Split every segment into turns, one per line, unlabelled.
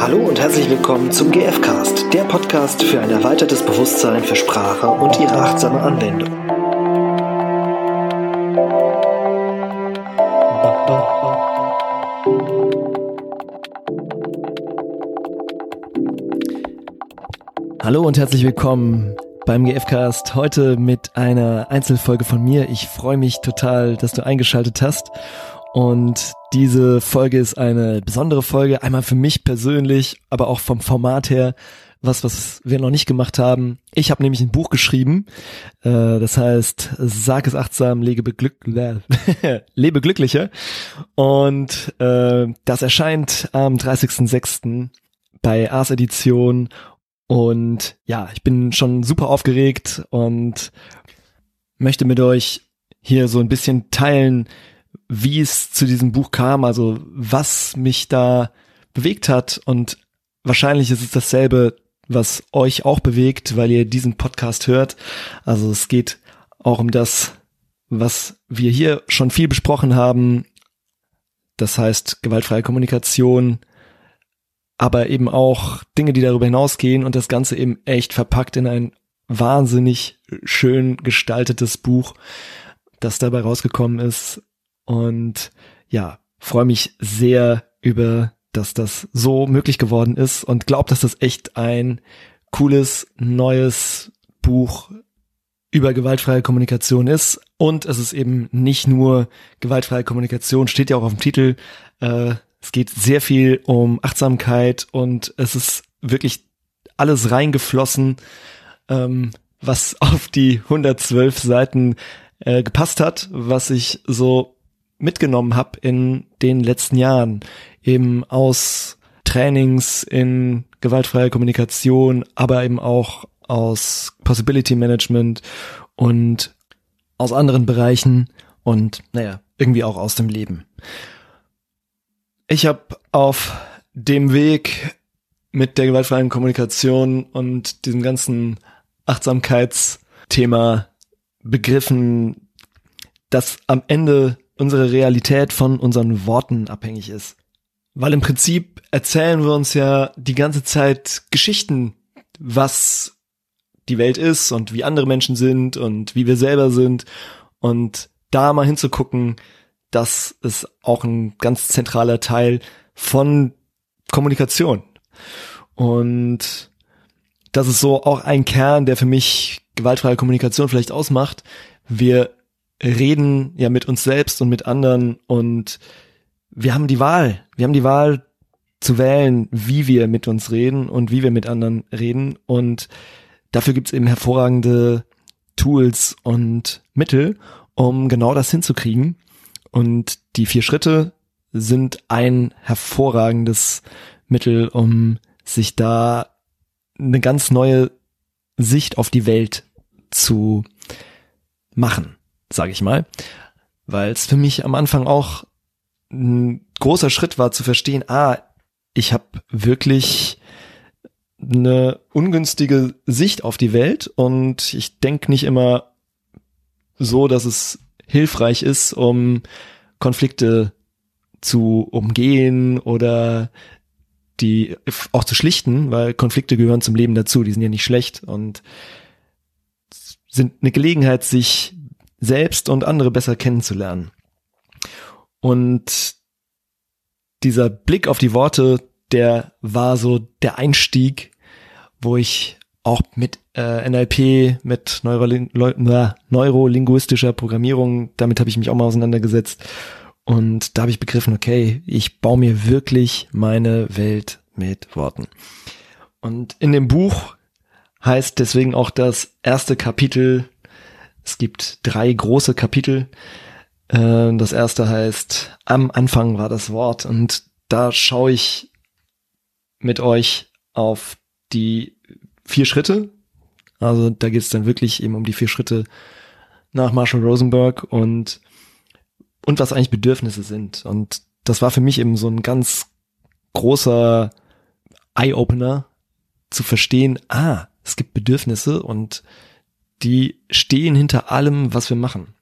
Hallo und herzlich willkommen zum GFcast, der Podcast für ein erweitertes Bewusstsein für Sprache und ihre achtsame Anwendung.
Hallo und herzlich willkommen beim GFcast. Heute mit einer Einzelfolge von mir. Ich freue mich total, dass du eingeschaltet hast. Und diese Folge ist eine besondere Folge, einmal für mich persönlich, aber auch vom Format her, was, was wir noch nicht gemacht haben. Ich habe nämlich ein Buch geschrieben, äh, das heißt Sag es achtsam, lebe, beglück, lebe glücklicher. Und äh, das erscheint am 30.06. bei Ars Edition. Und ja, ich bin schon super aufgeregt und möchte mit euch hier so ein bisschen teilen, wie es zu diesem Buch kam, also was mich da bewegt hat und wahrscheinlich ist es dasselbe, was euch auch bewegt, weil ihr diesen Podcast hört. Also es geht auch um das, was wir hier schon viel besprochen haben. Das heißt gewaltfreie Kommunikation, aber eben auch Dinge, die darüber hinausgehen und das Ganze eben echt verpackt in ein wahnsinnig schön gestaltetes Buch, das dabei rausgekommen ist. Und ja, freue mich sehr über, dass das so möglich geworden ist und glaube, dass das echt ein cooles, neues Buch über gewaltfreie Kommunikation ist. Und es ist eben nicht nur gewaltfreie Kommunikation, steht ja auch auf dem Titel. Äh, es geht sehr viel um Achtsamkeit und es ist wirklich alles reingeflossen, ähm, was auf die 112 Seiten äh, gepasst hat, was ich so mitgenommen habe in den letzten Jahren, eben aus Trainings in gewaltfreier Kommunikation, aber eben auch aus Possibility Management und aus anderen Bereichen und naja, irgendwie auch aus dem Leben. Ich habe auf dem Weg mit der gewaltfreien Kommunikation und diesem ganzen Achtsamkeitsthema begriffen, dass am Ende unsere Realität von unseren Worten abhängig ist. Weil im Prinzip erzählen wir uns ja die ganze Zeit Geschichten, was die Welt ist und wie andere Menschen sind und wie wir selber sind. Und da mal hinzugucken, das ist auch ein ganz zentraler Teil von Kommunikation. Und das ist so auch ein Kern, der für mich gewaltfreie Kommunikation vielleicht ausmacht. Wir reden ja mit uns selbst und mit anderen und wir haben die Wahl. Wir haben die Wahl zu wählen, wie wir mit uns reden und wie wir mit anderen reden. Und dafür gibt's eben hervorragende Tools und Mittel, um genau das hinzukriegen. Und die vier Schritte sind ein hervorragendes Mittel, um sich da eine ganz neue Sicht auf die Welt zu machen sage ich mal, weil es für mich am Anfang auch ein großer Schritt war zu verstehen, ah, ich habe wirklich eine ungünstige Sicht auf die Welt und ich denke nicht immer so, dass es hilfreich ist, um Konflikte zu umgehen oder die auch zu schlichten, weil Konflikte gehören zum Leben dazu, die sind ja nicht schlecht und sind eine Gelegenheit, sich selbst und andere besser kennenzulernen. Und dieser Blick auf die Worte, der war so der Einstieg, wo ich auch mit äh, NLP, mit neurolinguistischer Programmierung, damit habe ich mich auch mal auseinandergesetzt. Und da habe ich begriffen, okay, ich baue mir wirklich meine Welt mit Worten. Und in dem Buch heißt deswegen auch das erste Kapitel es gibt drei große Kapitel. Äh, das erste heißt, am Anfang war das Wort und da schaue ich mit euch auf die vier Schritte. Also da geht es dann wirklich eben um die vier Schritte nach Marshall Rosenberg und und was eigentlich Bedürfnisse sind. Und das war für mich eben so ein ganz großer Eye-Opener zu verstehen, ah, es gibt Bedürfnisse und die stehen hinter allem, was wir machen.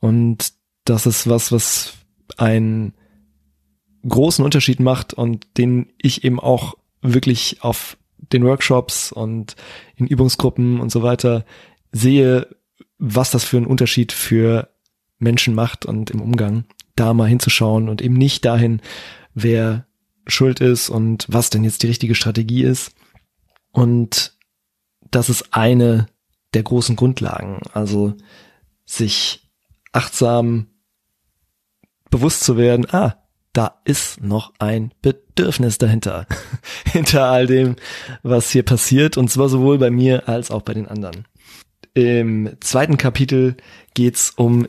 Und das ist was, was einen großen Unterschied macht und den ich eben auch wirklich auf den Workshops und in Übungsgruppen und so weiter sehe, was das für einen Unterschied für Menschen macht und im Umgang, da mal hinzuschauen und eben nicht dahin, wer schuld ist und was denn jetzt die richtige Strategie ist. Und das ist eine der großen Grundlagen. Also sich achtsam bewusst zu werden, ah, da ist noch ein Bedürfnis dahinter. Hinter all dem, was hier passiert, und zwar sowohl bei mir als auch bei den anderen. Im zweiten Kapitel geht's um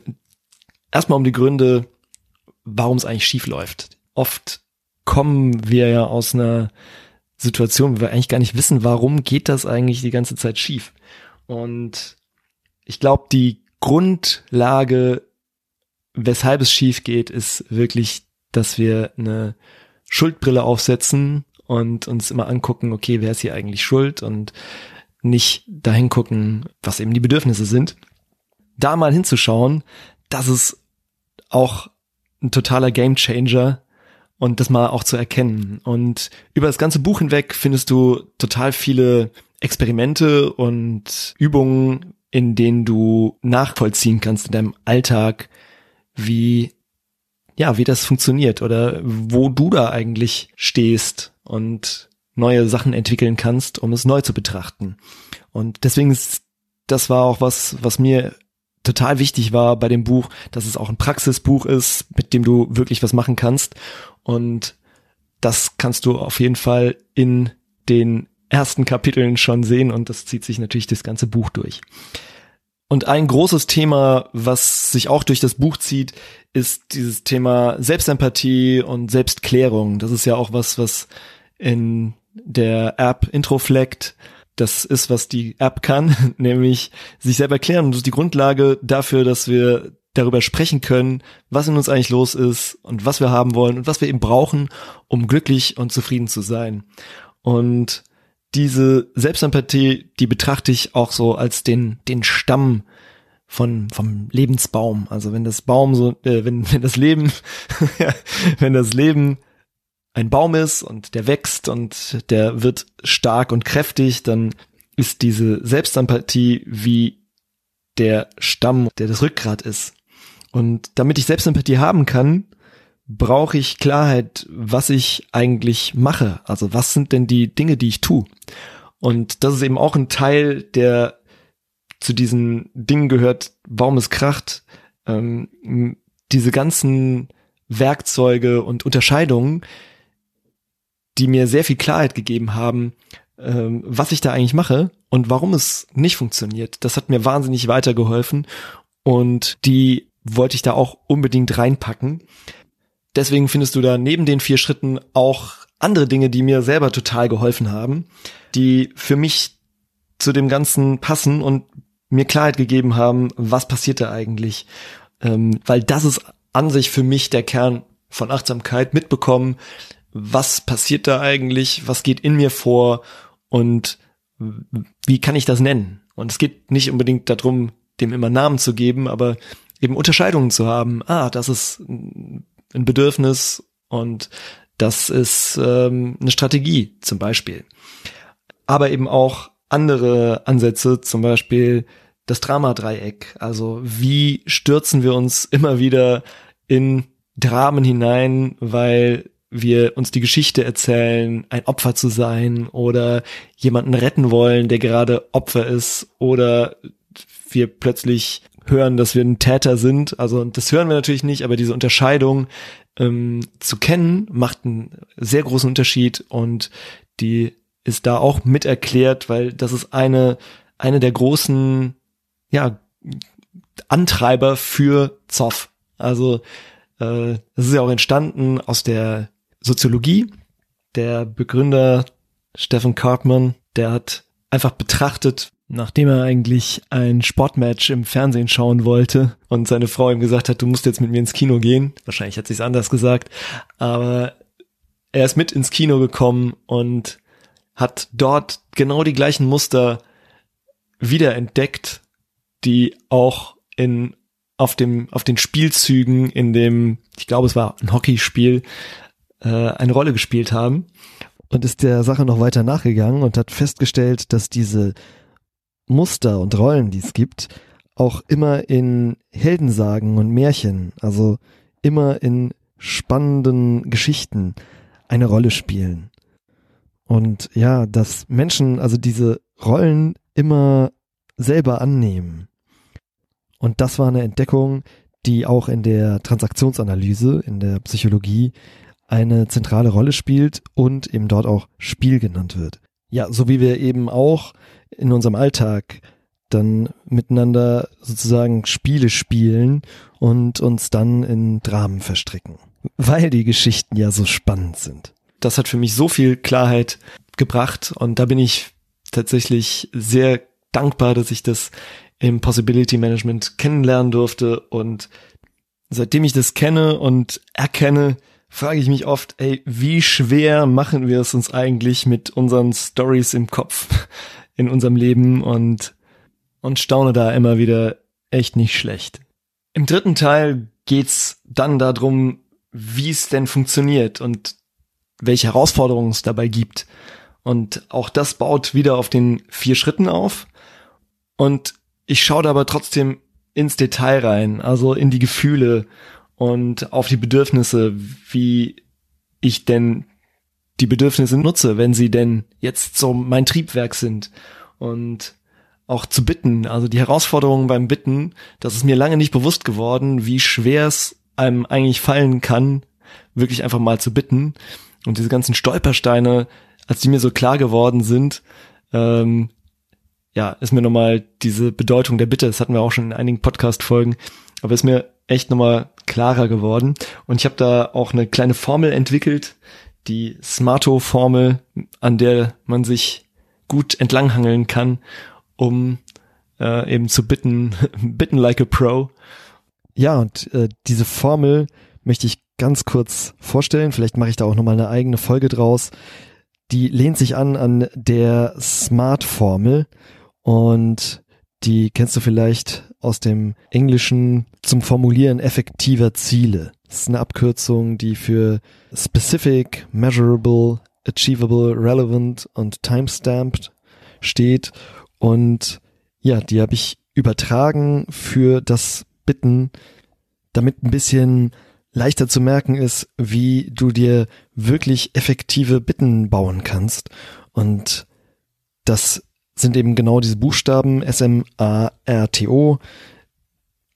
erstmal um die Gründe, warum es eigentlich schief läuft. Oft kommen wir ja aus einer Situation, wo wir eigentlich gar nicht wissen, warum geht das eigentlich die ganze Zeit schief. Und ich glaube, die Grundlage, weshalb es schief geht, ist wirklich, dass wir eine Schuldbrille aufsetzen und uns immer angucken, okay, wer ist hier eigentlich schuld und nicht dahin gucken, was eben die Bedürfnisse sind. Da mal hinzuschauen, das ist auch ein totaler Gamechanger und das mal auch zu erkennen. Und über das ganze Buch hinweg findest du total viele Experimente und Übungen, in denen du nachvollziehen kannst in deinem Alltag, wie ja, wie das funktioniert oder wo du da eigentlich stehst und neue Sachen entwickeln kannst, um es neu zu betrachten. Und deswegen ist, das war auch was, was mir total wichtig war bei dem Buch, dass es auch ein Praxisbuch ist, mit dem du wirklich was machen kannst. Und das kannst du auf jeden Fall in den ersten Kapiteln schon sehen und das zieht sich natürlich das ganze Buch durch. Und ein großes Thema, was sich auch durch das Buch zieht, ist dieses Thema Selbstempathie und Selbstklärung. Das ist ja auch was, was in der App Introflect das ist, was die App kann, nämlich sich selber klären. Und das ist die Grundlage dafür, dass wir darüber sprechen können, was in uns eigentlich los ist und was wir haben wollen und was wir eben brauchen, um glücklich und zufrieden zu sein. Und diese Selbstempathie, die betrachte ich auch so als den, den Stamm von, vom Lebensbaum. Also wenn das Baum so, äh, wenn, wenn das Leben, wenn das Leben ein Baum ist und der wächst und der wird stark und kräftig, dann ist diese Selbstempathie wie der Stamm, der das Rückgrat ist. Und damit ich Selbstempathie haben kann, brauche ich Klarheit, was ich eigentlich mache. Also was sind denn die Dinge, die ich tue? Und das ist eben auch ein Teil, der zu diesen Dingen gehört, warum es kracht. Ähm, diese ganzen Werkzeuge und Unterscheidungen, die mir sehr viel Klarheit gegeben haben, ähm, was ich da eigentlich mache und warum es nicht funktioniert. Das hat mir wahnsinnig weitergeholfen und die wollte ich da auch unbedingt reinpacken. Deswegen findest du da neben den vier Schritten auch andere Dinge, die mir selber total geholfen haben, die für mich zu dem Ganzen passen und mir Klarheit gegeben haben, was passiert da eigentlich. Ähm, weil das ist an sich für mich der Kern von Achtsamkeit, mitbekommen, was passiert da eigentlich, was geht in mir vor und wie kann ich das nennen? Und es geht nicht unbedingt darum, dem immer Namen zu geben, aber eben Unterscheidungen zu haben. Ah, das ist ein Bedürfnis und das ist ähm, eine Strategie zum Beispiel. Aber eben auch andere Ansätze, zum Beispiel das Dramadreieck. Also wie stürzen wir uns immer wieder in Dramen hinein, weil wir uns die Geschichte erzählen, ein Opfer zu sein oder jemanden retten wollen, der gerade Opfer ist oder wir plötzlich hören, dass wir ein Täter sind. Also das hören wir natürlich nicht, aber diese Unterscheidung ähm, zu kennen macht einen sehr großen Unterschied und die ist da auch mit erklärt, weil das ist eine eine der großen ja Antreiber für Zoff. Also äh, das ist ja auch entstanden aus der Soziologie. Der Begründer Stephen Cartman, der hat einfach betrachtet, nachdem er eigentlich ein Sportmatch im Fernsehen schauen wollte und seine Frau ihm gesagt hat, du musst jetzt mit mir ins Kino gehen. Wahrscheinlich hat sie es anders gesagt, aber er ist mit ins Kino gekommen und hat dort genau die gleichen Muster wiederentdeckt, die auch in auf dem auf den Spielzügen in dem ich glaube es war ein Hockeyspiel äh, eine Rolle gespielt haben. und ist der Sache noch weiter nachgegangen und hat festgestellt, dass diese Muster und Rollen, die es gibt, auch immer in Heldensagen und Märchen, also immer in spannenden Geschichten eine Rolle spielen. Und ja, dass Menschen also diese Rollen immer selber annehmen. Und das war eine Entdeckung, die auch in der Transaktionsanalyse, in der Psychologie eine zentrale Rolle spielt und eben dort auch Spiel genannt wird. Ja, so wie wir eben auch in unserem Alltag dann miteinander sozusagen Spiele spielen und uns dann in Dramen verstricken, weil die Geschichten ja so spannend sind. Das hat für mich so viel Klarheit gebracht und da bin ich tatsächlich sehr dankbar, dass ich das im Possibility Management kennenlernen durfte und seitdem ich das kenne und erkenne, frage ich mich oft, ey, wie schwer machen wir es uns eigentlich mit unseren Stories im Kopf in unserem Leben und, und staune da immer wieder echt nicht schlecht. Im dritten Teil geht's dann darum, wie es denn funktioniert und welche Herausforderungen es dabei gibt. Und auch das baut wieder auf den vier Schritten auf. Und ich schaue da aber trotzdem ins Detail rein, also in die Gefühle und auf die Bedürfnisse, wie ich denn die Bedürfnisse nutze, wenn sie denn jetzt so mein Triebwerk sind und auch zu bitten, also die Herausforderungen beim Bitten, das ist mir lange nicht bewusst geworden, wie schwer es einem eigentlich fallen kann, wirklich einfach mal zu bitten und diese ganzen Stolpersteine, als die mir so klar geworden sind, ähm, ja, ist mir nochmal diese Bedeutung der Bitte, das hatten wir auch schon in einigen Podcast-Folgen, aber ist mir echt nochmal klarer geworden. Und ich habe da auch eine kleine Formel entwickelt, die Smarto-Formel, an der man sich gut entlanghangeln kann, um äh, eben zu bitten, bitten like a Pro. Ja, und äh, diese Formel möchte ich ganz kurz vorstellen. Vielleicht mache ich da auch nochmal eine eigene Folge draus. Die lehnt sich an an der Smart-Formel und die kennst du vielleicht aus dem Englischen zum Formulieren effektiver Ziele. Das ist eine Abkürzung, die für specific, measurable, achievable, relevant und timestamped steht. Und ja, die habe ich übertragen für das Bitten, damit ein bisschen leichter zu merken ist, wie du dir wirklich effektive Bitten bauen kannst. Und das sind eben genau diese Buchstaben S-M-A-R-T-O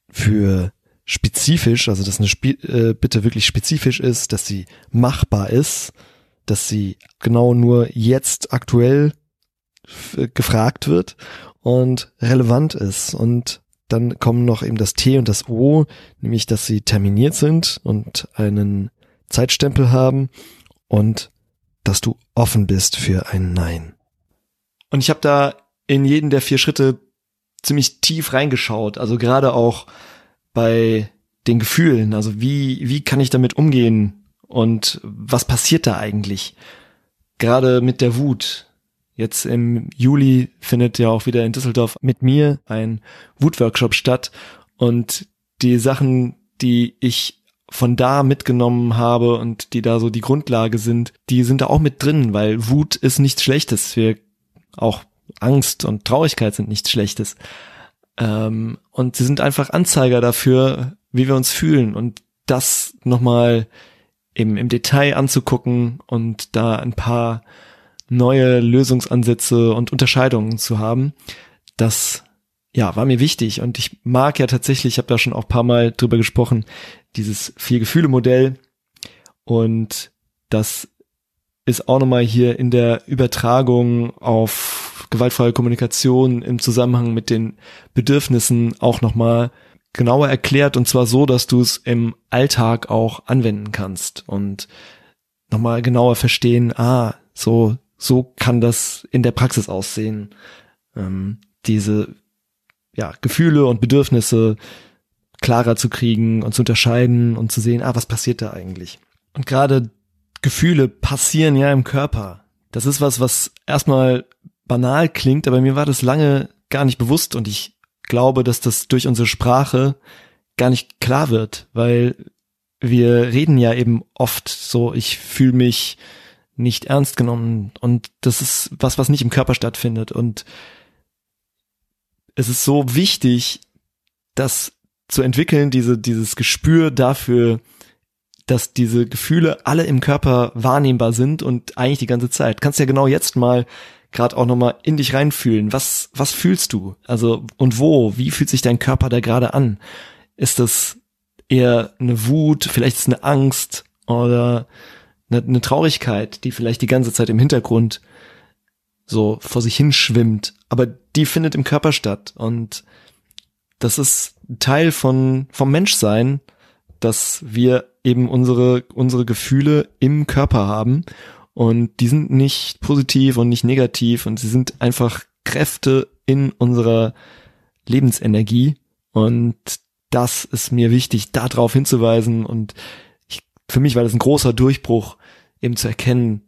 für spezifisch, also dass eine Sp äh, Bitte wirklich spezifisch ist, dass sie machbar ist, dass sie genau nur jetzt aktuell gefragt wird und relevant ist. Und dann kommen noch eben das T und das O, nämlich dass sie terminiert sind und einen Zeitstempel haben und dass du offen bist für ein Nein. Und ich habe da in jeden der vier Schritte ziemlich tief reingeschaut, also gerade auch bei den Gefühlen, also wie, wie kann ich damit umgehen und was passiert da eigentlich? Gerade mit der Wut. Jetzt im Juli findet ja auch wieder in Düsseldorf mit mir ein Wutworkshop statt und die Sachen, die ich von da mitgenommen habe und die da so die Grundlage sind, die sind da auch mit drin, weil Wut ist nichts Schlechtes. Wir auch Angst und Traurigkeit sind nichts Schlechtes. Ähm, und sie sind einfach Anzeiger dafür, wie wir uns fühlen. Und das nochmal eben im Detail anzugucken und da ein paar neue Lösungsansätze und Unterscheidungen zu haben, das ja, war mir wichtig. Und ich mag ja tatsächlich, ich habe da schon auch paar Mal drüber gesprochen, dieses Vier-Gefühle-Modell und das ist auch nochmal hier in der Übertragung auf gewaltfreie Kommunikation im Zusammenhang mit den Bedürfnissen auch nochmal genauer erklärt und zwar so, dass du es im Alltag auch anwenden kannst und nochmal genauer verstehen, ah, so, so kann das in der Praxis aussehen. Ähm, diese ja, Gefühle und Bedürfnisse klarer zu kriegen und zu unterscheiden und zu sehen, ah, was passiert da eigentlich? Und gerade Gefühle passieren ja im Körper. Das ist was, was erstmal banal klingt, aber mir war das lange gar nicht bewusst und ich glaube, dass das durch unsere Sprache gar nicht klar wird, weil wir reden ja eben oft so, ich fühle mich nicht ernst genommen und das ist was, was nicht im Körper stattfindet und es ist so wichtig, das zu entwickeln, diese, dieses Gespür dafür, dass diese Gefühle alle im Körper wahrnehmbar sind und eigentlich die ganze Zeit. Kannst ja genau jetzt mal gerade auch nochmal in dich reinfühlen. Was, was fühlst du? Also, und wo? Wie fühlt sich dein Körper da gerade an? Ist das eher eine Wut, vielleicht ist es eine Angst oder eine, eine Traurigkeit, die vielleicht die ganze Zeit im Hintergrund so vor sich hinschwimmt, aber die findet im Körper statt und das ist Teil von vom Menschsein, dass wir eben unsere unsere Gefühle im Körper haben und die sind nicht positiv und nicht negativ und sie sind einfach Kräfte in unserer Lebensenergie und das ist mir wichtig, darauf hinzuweisen und ich, für mich war das ein großer Durchbruch, eben zu erkennen,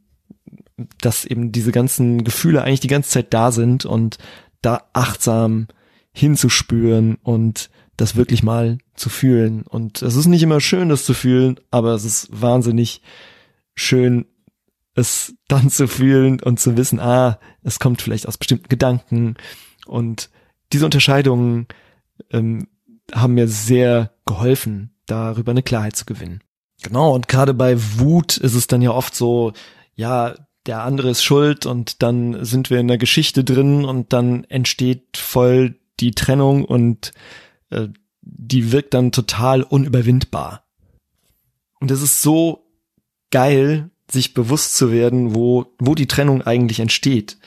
dass eben diese ganzen Gefühle eigentlich die ganze Zeit da sind und da achtsam hinzuspüren und das wirklich mal zu fühlen. Und es ist nicht immer schön, das zu fühlen, aber es ist wahnsinnig schön, es dann zu fühlen und zu wissen, ah, es kommt vielleicht aus bestimmten Gedanken. Und diese Unterscheidungen ähm, haben mir sehr geholfen, darüber eine Klarheit zu gewinnen. Genau, und gerade bei Wut ist es dann ja oft so, ja, der andere ist schuld und dann sind wir in der Geschichte drin und dann entsteht voll die Trennung und äh, die wirkt dann total unüberwindbar. Und es ist so geil, sich bewusst zu werden, wo, wo die Trennung eigentlich entsteht.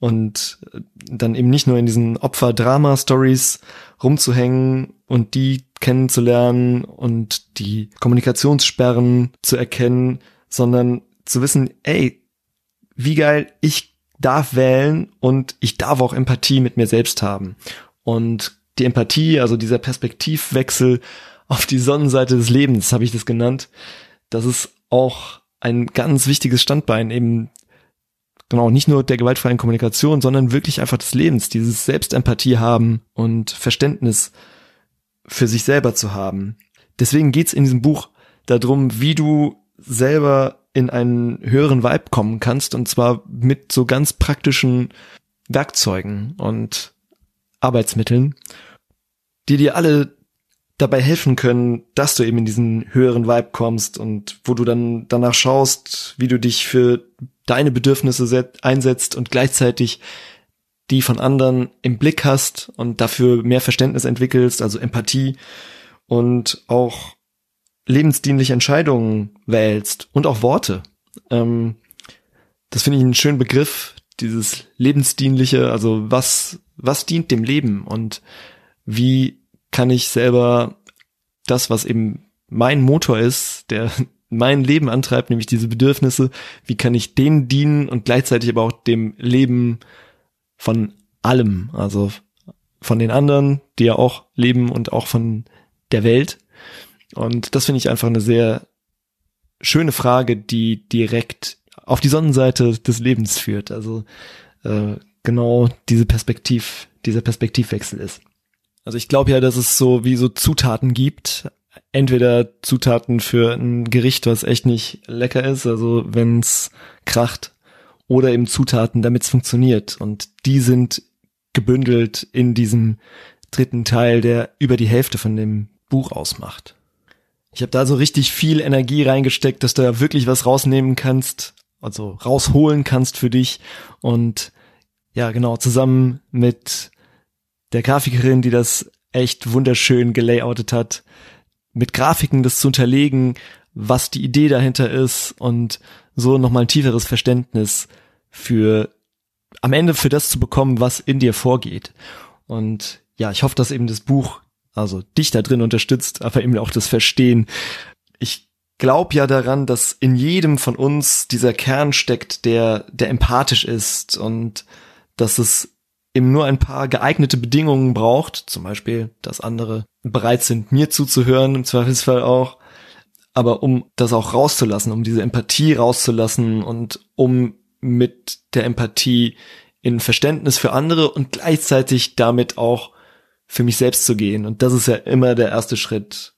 Und dann eben nicht nur in diesen Opfer-Drama-Stories rumzuhängen und die kennenzulernen und die Kommunikationssperren zu erkennen, sondern zu wissen, ey, wie geil, ich darf wählen und ich darf auch Empathie mit mir selbst haben. Und die Empathie, also dieser Perspektivwechsel auf die Sonnenseite des Lebens, habe ich das genannt, das ist auch ein ganz wichtiges Standbein eben genau, nicht nur der gewaltfreien Kommunikation, sondern wirklich einfach des Lebens, dieses Selbstempathie haben und Verständnis für sich selber zu haben. Deswegen geht's in diesem Buch darum, wie du selber in einen höheren Vibe kommen kannst und zwar mit so ganz praktischen Werkzeugen und Arbeitsmitteln, die dir alle dabei helfen können, dass du eben in diesen höheren Vibe kommst und wo du dann danach schaust, wie du dich für deine Bedürfnisse einsetzt und gleichzeitig die von anderen im Blick hast und dafür mehr Verständnis entwickelst, also Empathie und auch lebensdienliche Entscheidungen wählst und auch Worte. Ähm, das finde ich einen schönen Begriff, dieses lebensdienliche, also was, was dient dem Leben und wie kann ich selber das, was eben mein Motor ist, der mein Leben antreibt, nämlich diese Bedürfnisse, wie kann ich denen dienen und gleichzeitig aber auch dem Leben von allem, also von den anderen, die ja auch leben und auch von der Welt. Und das finde ich einfach eine sehr schöne Frage, die direkt auf die Sonnenseite des Lebens führt. Also äh, genau diese Perspektiv, dieser Perspektivwechsel ist. Also ich glaube ja, dass es so wie so Zutaten gibt. Entweder Zutaten für ein Gericht, was echt nicht lecker ist, also wenn's kracht, oder eben Zutaten, damit es funktioniert. Und die sind gebündelt in diesem dritten Teil, der über die Hälfte von dem Buch ausmacht. Ich habe da so richtig viel Energie reingesteckt, dass du da wirklich was rausnehmen kannst, also rausholen kannst für dich. Und ja, genau, zusammen mit der Grafikerin, die das echt wunderschön gelayoutet hat, mit Grafiken das zu unterlegen, was die Idee dahinter ist und so nochmal ein tieferes Verständnis für am Ende für das zu bekommen, was in dir vorgeht. Und ja, ich hoffe, dass eben das Buch also dich da drin unterstützt, aber eben auch das Verstehen. Ich glaube ja daran, dass in jedem von uns dieser Kern steckt, der der empathisch ist und dass es eben nur ein paar geeignete Bedingungen braucht, zum Beispiel, dass andere bereit sind, mir zuzuhören, im Zweifelsfall auch, aber um das auch rauszulassen, um diese Empathie rauszulassen und um mit der Empathie in Verständnis für andere und gleichzeitig damit auch für mich selbst zu gehen. Und das ist ja immer der erste Schritt.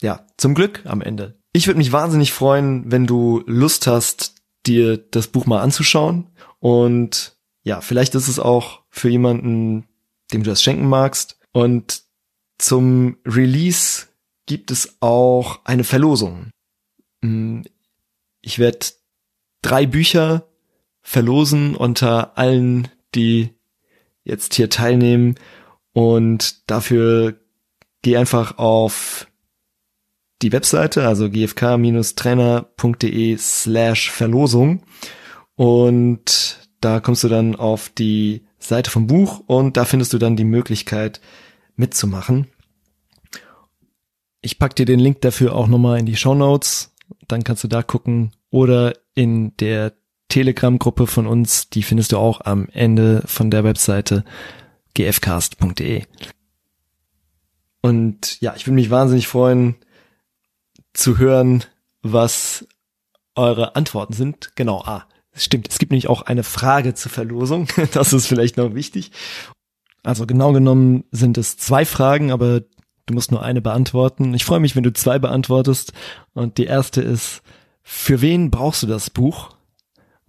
Ja, zum Glück am Ende. Ich würde mich wahnsinnig freuen, wenn du Lust hast, dir das Buch mal anzuschauen. Und ja, vielleicht ist es auch für jemanden, dem du das schenken magst. Und zum Release gibt es auch eine Verlosung. Hm, ich werde drei Bücher verlosen unter allen, die jetzt hier teilnehmen. Und dafür geh einfach auf die Webseite, also gfk-trainer.de slash Verlosung. Und da kommst du dann auf die Seite vom Buch und da findest du dann die Möglichkeit mitzumachen. Ich pack dir den Link dafür auch nochmal in die Show Notes. Dann kannst du da gucken oder in der Telegram-Gruppe von uns, die findest du auch am Ende von der Webseite gfcast.de. Und ja, ich würde mich wahnsinnig freuen zu hören, was eure Antworten sind. Genau, ah, stimmt. Es gibt nämlich auch eine Frage zur Verlosung. Das ist vielleicht noch wichtig. Also genau genommen sind es zwei Fragen, aber du musst nur eine beantworten. Ich freue mich, wenn du zwei beantwortest. Und die erste ist, für wen brauchst du das Buch?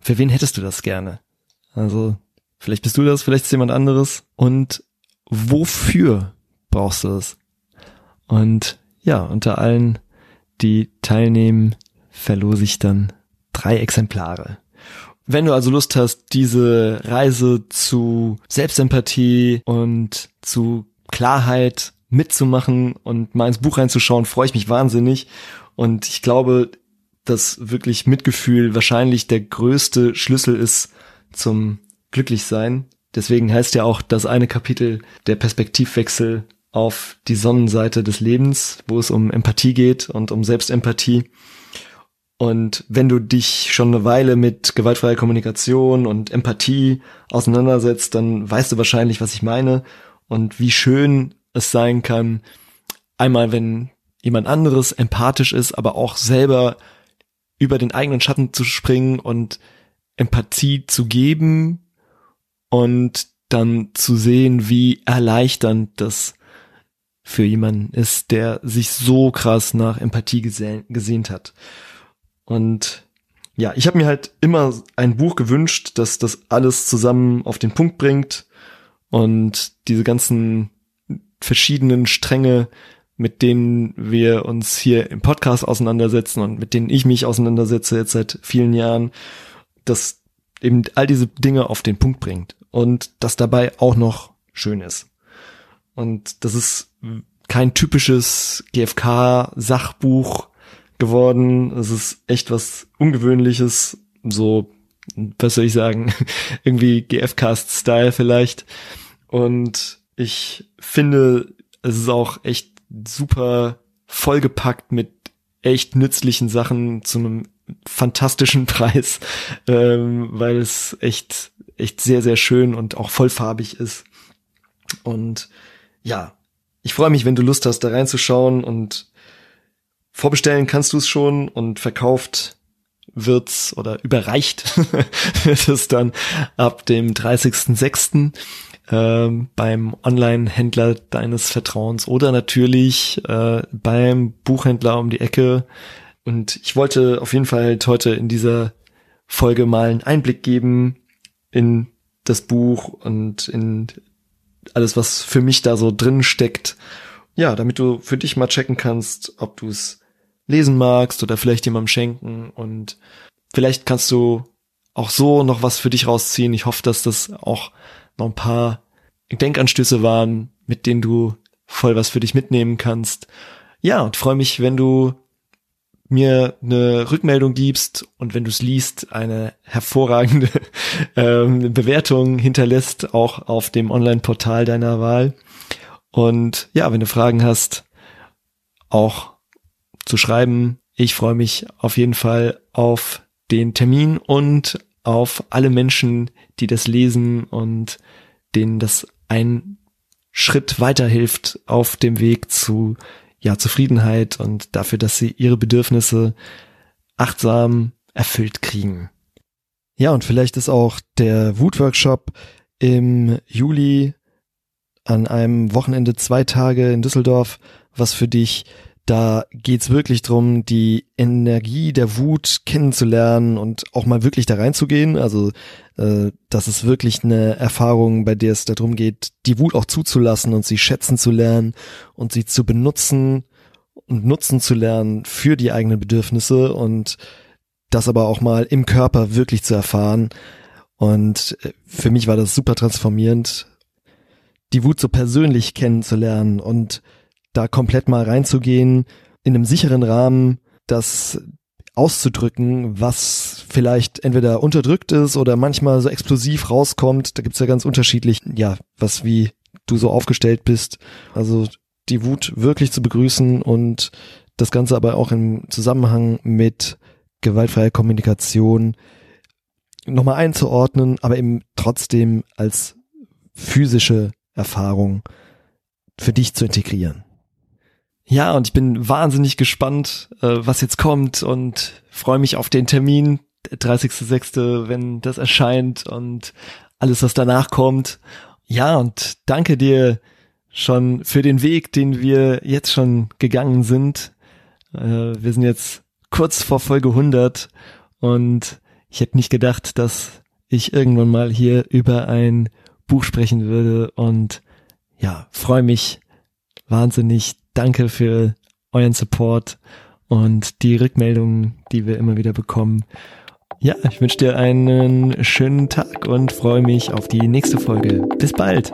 für wen hättest du das gerne? Also, vielleicht bist du das, vielleicht ist jemand anderes. Und wofür brauchst du das? Und ja, unter allen, die teilnehmen, verlose ich dann drei Exemplare. Wenn du also Lust hast, diese Reise zu Selbstempathie und zu Klarheit mitzumachen und mal ins Buch reinzuschauen, freue ich mich wahnsinnig. Und ich glaube, dass wirklich Mitgefühl wahrscheinlich der größte Schlüssel ist zum Glücklichsein. Deswegen heißt ja auch das eine Kapitel der Perspektivwechsel auf die Sonnenseite des Lebens, wo es um Empathie geht und um Selbstempathie. Und wenn du dich schon eine Weile mit gewaltfreier Kommunikation und Empathie auseinandersetzt, dann weißt du wahrscheinlich, was ich meine und wie schön es sein kann, einmal wenn jemand anderes empathisch ist, aber auch selber über den eigenen Schatten zu springen und Empathie zu geben und dann zu sehen, wie erleichternd das für jemanden ist, der sich so krass nach Empathie gesehnt hat. Und ja, ich habe mir halt immer ein Buch gewünscht, das das alles zusammen auf den Punkt bringt und diese ganzen verschiedenen Stränge mit denen wir uns hier im Podcast auseinandersetzen und mit denen ich mich auseinandersetze jetzt seit vielen Jahren, dass eben all diese Dinge auf den Punkt bringt und das dabei auch noch schön ist. Und das ist kein typisches GFK-Sachbuch geworden. Es ist echt was Ungewöhnliches, so, was soll ich sagen, irgendwie GFcast-Style vielleicht. Und ich finde, es ist auch echt super vollgepackt mit echt nützlichen Sachen zu einem fantastischen Preis, ähm, weil es echt, echt sehr, sehr schön und auch vollfarbig ist. Und ja, ich freue mich, wenn du Lust hast, da reinzuschauen und vorbestellen kannst du es schon und verkauft wird's oder überreicht wird es dann ab dem 30.06 ähm, beim Online-Händler deines Vertrauens oder natürlich äh, beim Buchhändler um die Ecke. Und ich wollte auf jeden Fall heute in dieser Folge mal einen Einblick geben in das Buch und in alles, was für mich da so drin steckt. Ja, damit du für dich mal checken kannst, ob du es lesen magst oder vielleicht jemandem schenken und vielleicht kannst du auch so noch was für dich rausziehen. Ich hoffe, dass das auch noch ein paar Denkanstöße waren, mit denen du voll was für dich mitnehmen kannst. Ja, und freue mich, wenn du mir eine Rückmeldung gibst und wenn du es liest, eine hervorragende ähm, Bewertung hinterlässt, auch auf dem Online-Portal deiner Wahl. Und ja, wenn du Fragen hast, auch zu schreiben. Ich freue mich auf jeden Fall auf den Termin und auf alle Menschen, die das lesen und denen das ein Schritt weiterhilft auf dem Weg zu ja Zufriedenheit und dafür, dass sie ihre Bedürfnisse achtsam erfüllt kriegen. Ja, und vielleicht ist auch der Wutworkshop im Juli an einem Wochenende zwei Tage in Düsseldorf was für dich. Da geht's wirklich drum, die Energie der Wut kennenzulernen und auch mal wirklich da reinzugehen. Also äh, das ist wirklich eine Erfahrung, bei der es darum geht, die Wut auch zuzulassen und sie schätzen zu lernen und sie zu benutzen und nutzen zu lernen für die eigenen Bedürfnisse und das aber auch mal im Körper wirklich zu erfahren. Und äh, für mich war das super transformierend, die Wut so persönlich kennenzulernen und da komplett mal reinzugehen, in einem sicheren Rahmen, das auszudrücken, was vielleicht entweder unterdrückt ist oder manchmal so explosiv rauskommt. Da gibt's ja ganz unterschiedlich, ja, was wie du so aufgestellt bist. Also die Wut wirklich zu begrüßen und das Ganze aber auch im Zusammenhang mit gewaltfreier Kommunikation nochmal einzuordnen, aber eben trotzdem als physische Erfahrung für dich zu integrieren. Ja, und ich bin wahnsinnig gespannt, äh, was jetzt kommt und freue mich auf den Termin, 30.06., wenn das erscheint und alles, was danach kommt. Ja, und danke dir schon für den Weg, den wir jetzt schon gegangen sind. Äh, wir sind jetzt kurz vor Folge 100 und ich hätte nicht gedacht, dass ich irgendwann mal hier über ein Buch sprechen würde und ja, freue mich wahnsinnig danke für euren Support und die Rückmeldungen, die wir immer wieder bekommen. Ja, ich wünsche dir einen schönen Tag und freue mich auf die nächste Folge. Bis bald.